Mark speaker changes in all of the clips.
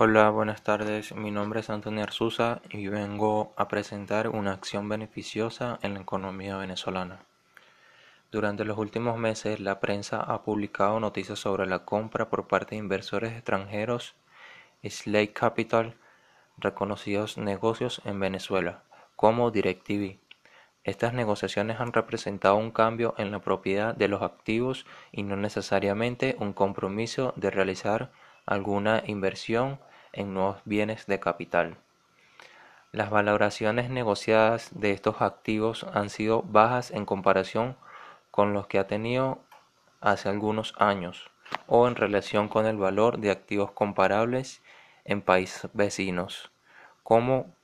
Speaker 1: Hola, buenas tardes. Mi nombre es Antonio Arzuza y vengo a presentar una acción beneficiosa en la economía venezolana. Durante los últimos meses, la prensa ha publicado noticias sobre la compra por parte de inversores extranjeros Slate Capital, reconocidos negocios en Venezuela, como DirecTV. Estas negociaciones han representado un cambio en la propiedad de los activos y no necesariamente un compromiso de realizar alguna inversión en nuevos bienes de capital. Las valoraciones negociadas de estos activos han sido bajas en comparación con los que ha tenido hace algunos años o en relación con el valor de activos comparables en países vecinos, como,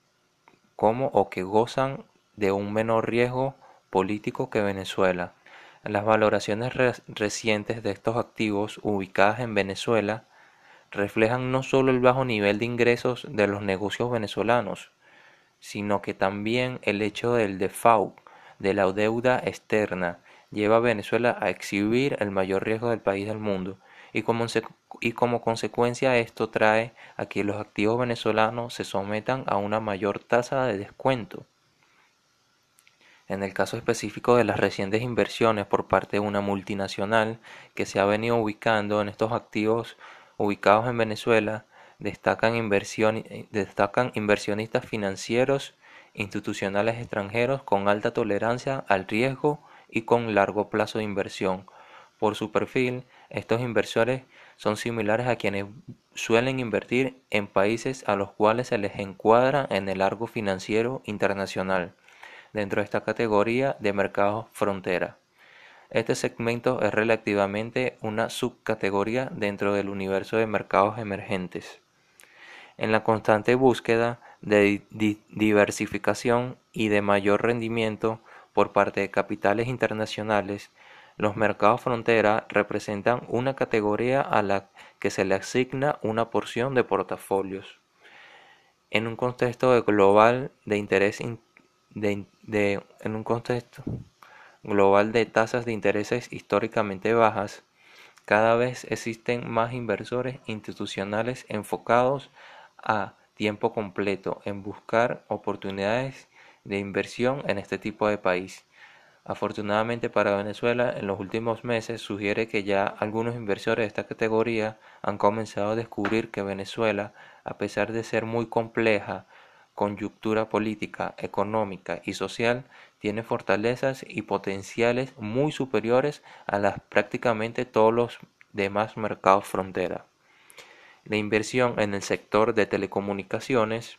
Speaker 1: como o que gozan de un menor riesgo político que Venezuela. Las valoraciones recientes de estos activos ubicadas en Venezuela reflejan no solo el bajo nivel de ingresos de los negocios venezolanos, sino que también el hecho del default de la deuda externa lleva a Venezuela a exhibir el mayor riesgo del país del mundo y como, y como consecuencia esto trae a que los activos venezolanos se sometan a una mayor tasa de descuento. En el caso específico de las recientes inversiones por parte de una multinacional que se ha venido ubicando en estos activos ubicados en Venezuela, destacan, destacan inversionistas financieros institucionales extranjeros con alta tolerancia al riesgo y con largo plazo de inversión. Por su perfil, estos inversores son similares a quienes suelen invertir en países a los cuales se les encuadra en el largo financiero internacional, dentro de esta categoría de mercados frontera. Este segmento es relativamente una subcategoría dentro del universo de mercados emergentes. En la constante búsqueda de diversificación y de mayor rendimiento por parte de capitales internacionales, los mercados frontera representan una categoría a la que se le asigna una porción de portafolios. En un contexto global de interés en un contexto global de tasas de intereses históricamente bajas, cada vez existen más inversores institucionales enfocados a tiempo completo en buscar oportunidades de inversión en este tipo de país. Afortunadamente para Venezuela, en los últimos meses sugiere que ya algunos inversores de esta categoría han comenzado a descubrir que Venezuela, a pesar de ser muy compleja Coyuntura política, económica y social tiene fortalezas y potenciales muy superiores a las prácticamente todos los demás mercados frontera. La inversión en el sector de telecomunicaciones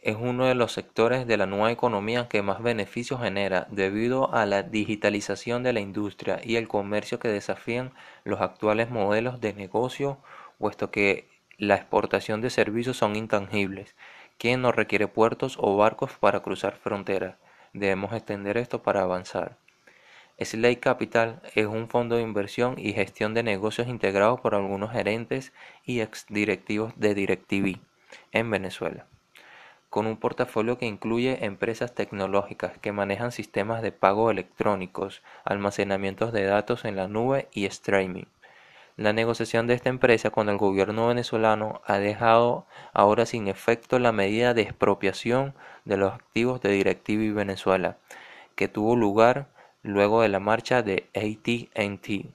Speaker 1: es uno de los sectores de la nueva economía que más beneficios genera debido a la digitalización de la industria y el comercio que desafían los actuales modelos de negocio, puesto que la exportación de servicios son intangibles, que no requiere puertos o barcos para cruzar fronteras. Debemos extender esto para avanzar. Slate Capital es un fondo de inversión y gestión de negocios integrado por algunos gerentes y exdirectivos de DirecTV en Venezuela, con un portafolio que incluye empresas tecnológicas que manejan sistemas de pago electrónicos, almacenamientos de datos en la nube y streaming. La negociación de esta empresa con el gobierno venezolano ha dejado ahora sin efecto la medida de expropiación de los activos de DirecTV Venezuela, que tuvo lugar luego de la marcha de AT&T.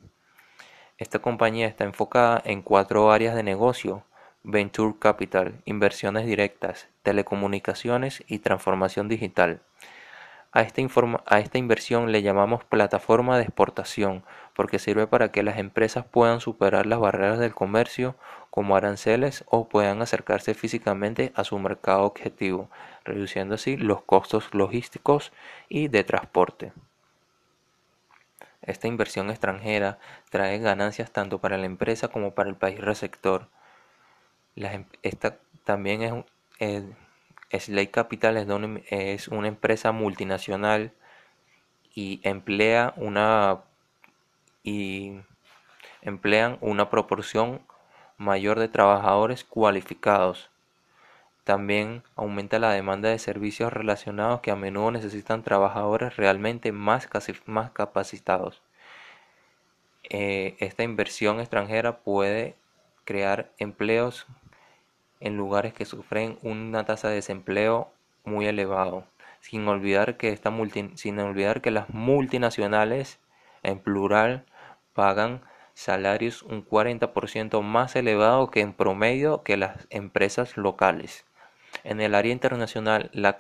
Speaker 1: Esta compañía está enfocada en cuatro áreas de negocio, Venture Capital, inversiones directas, telecomunicaciones y transformación digital. A esta inversión le llamamos plataforma de exportación porque sirve para que las empresas puedan superar las barreras del comercio como aranceles o puedan acercarse físicamente a su mercado objetivo, reduciendo así los costos logísticos y de transporte. Esta inversión extranjera trae ganancias tanto para la empresa como para el país receptor. Em, esta también es, eh, Slate Capital es, una empresa multinacional y emplea una y emplean una proporción mayor de trabajadores cualificados. También aumenta la demanda de servicios relacionados que a menudo necesitan trabajadores realmente más, más capacitados. eh, esta inversión extranjera puede crear empleos en lugares que sufren una tasa de desempleo muy elevado, sin olvidar que, esta sin olvidar que las multinacionales en plural pagan salarios un 40% más elevado que en promedio que las empresas locales. En el área internacional, la,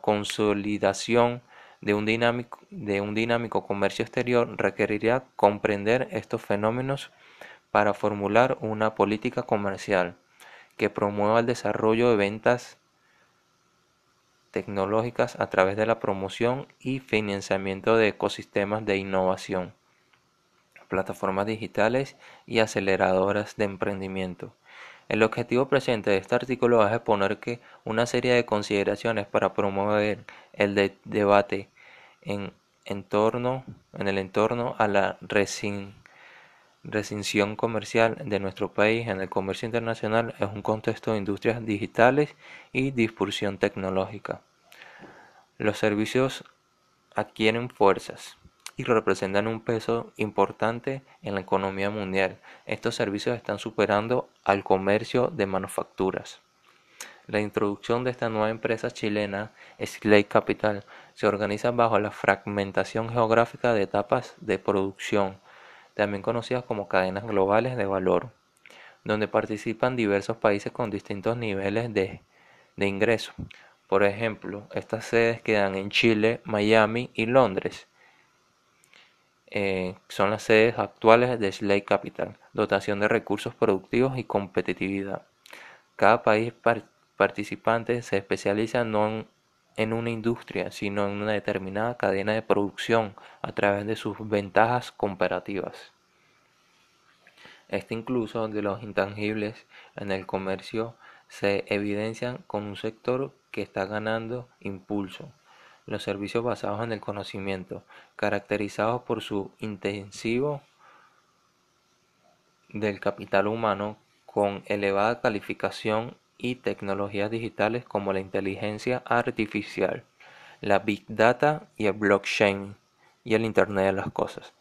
Speaker 1: consolidación de un dinámico comercio exterior requeriría comprender estos fenómenos para formular una política comercial que promueva el desarrollo de ventas tecnológicas a través de la promoción y financiamiento de ecosistemas de innovación, plataformas digitales y aceleradoras de emprendimiento. El objetivo presente de este artículo es exponer que una serie de consideraciones para promover el debate en, entorno, en el entorno a la resin recinción comercial de nuestro país en el comercio internacional es un contexto de industrias digitales y difusión tecnológica. Los servicios adquieren fuerzas y representan un peso importante en la economía mundial. Estos servicios están superando al comercio de manufacturas. La introducción de esta nueva empresa chilena, Slate Capital, se organiza bajo la fragmentación geográfica de etapas de producción, también conocidas como cadenas globales de valor, donde participan diversos países con distintos niveles de, ingreso. Por ejemplo, estas sedes quedan en Chile, Miami y Londres. Eh, son las sedes actuales de Slate Capital, dotación de recursos productivos y competitividad. Cada país participante se especializa no en en una industria, sino en una determinada cadena de producción a través de sus ventajas comparativas. Este incluso de los intangibles en el comercio se evidencian con un sector que está ganando impulso. Los servicios basados en el conocimiento, caracterizados por su intensivo del capital humano con elevada calificación y tecnologías digitales como la inteligencia artificial, la big data y el blockchain y el Internet de las cosas.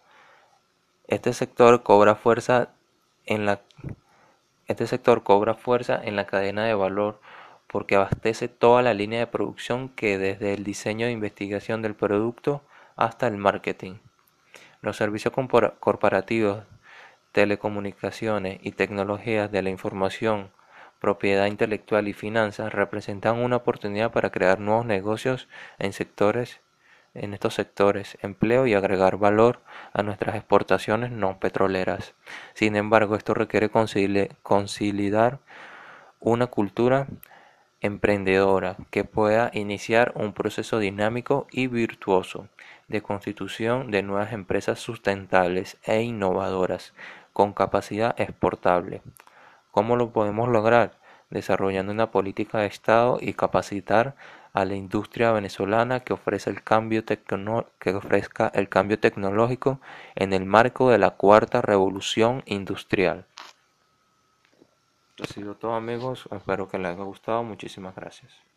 Speaker 1: Este sector cobra fuerza en la este sector cobra fuerza en la cadena de valor porque abastece toda la línea de producción que desde el diseño de investigación del producto hasta el marketing. Los servicios corporativos, telecomunicaciones y tecnologías de la información propiedad intelectual y finanzas representan una oportunidad para crear nuevos negocios en sectores en estos sectores, empleo y agregar valor a nuestras exportaciones no petroleras. Sin embargo, esto requiere conciliar una cultura emprendedora que pueda iniciar un proceso dinámico y virtuoso de constitución de nuevas empresas sustentables e innovadoras con capacidad exportable, ¿Cómo lo podemos lograr? Desarrollando una política de Estado y capacitar a la industria venezolana que, ofrezca el cambio tecnológico en el marco de la cuarta revolución industrial. Esto ha sido todo amigos, espero que les haya gustado, muchísimas gracias.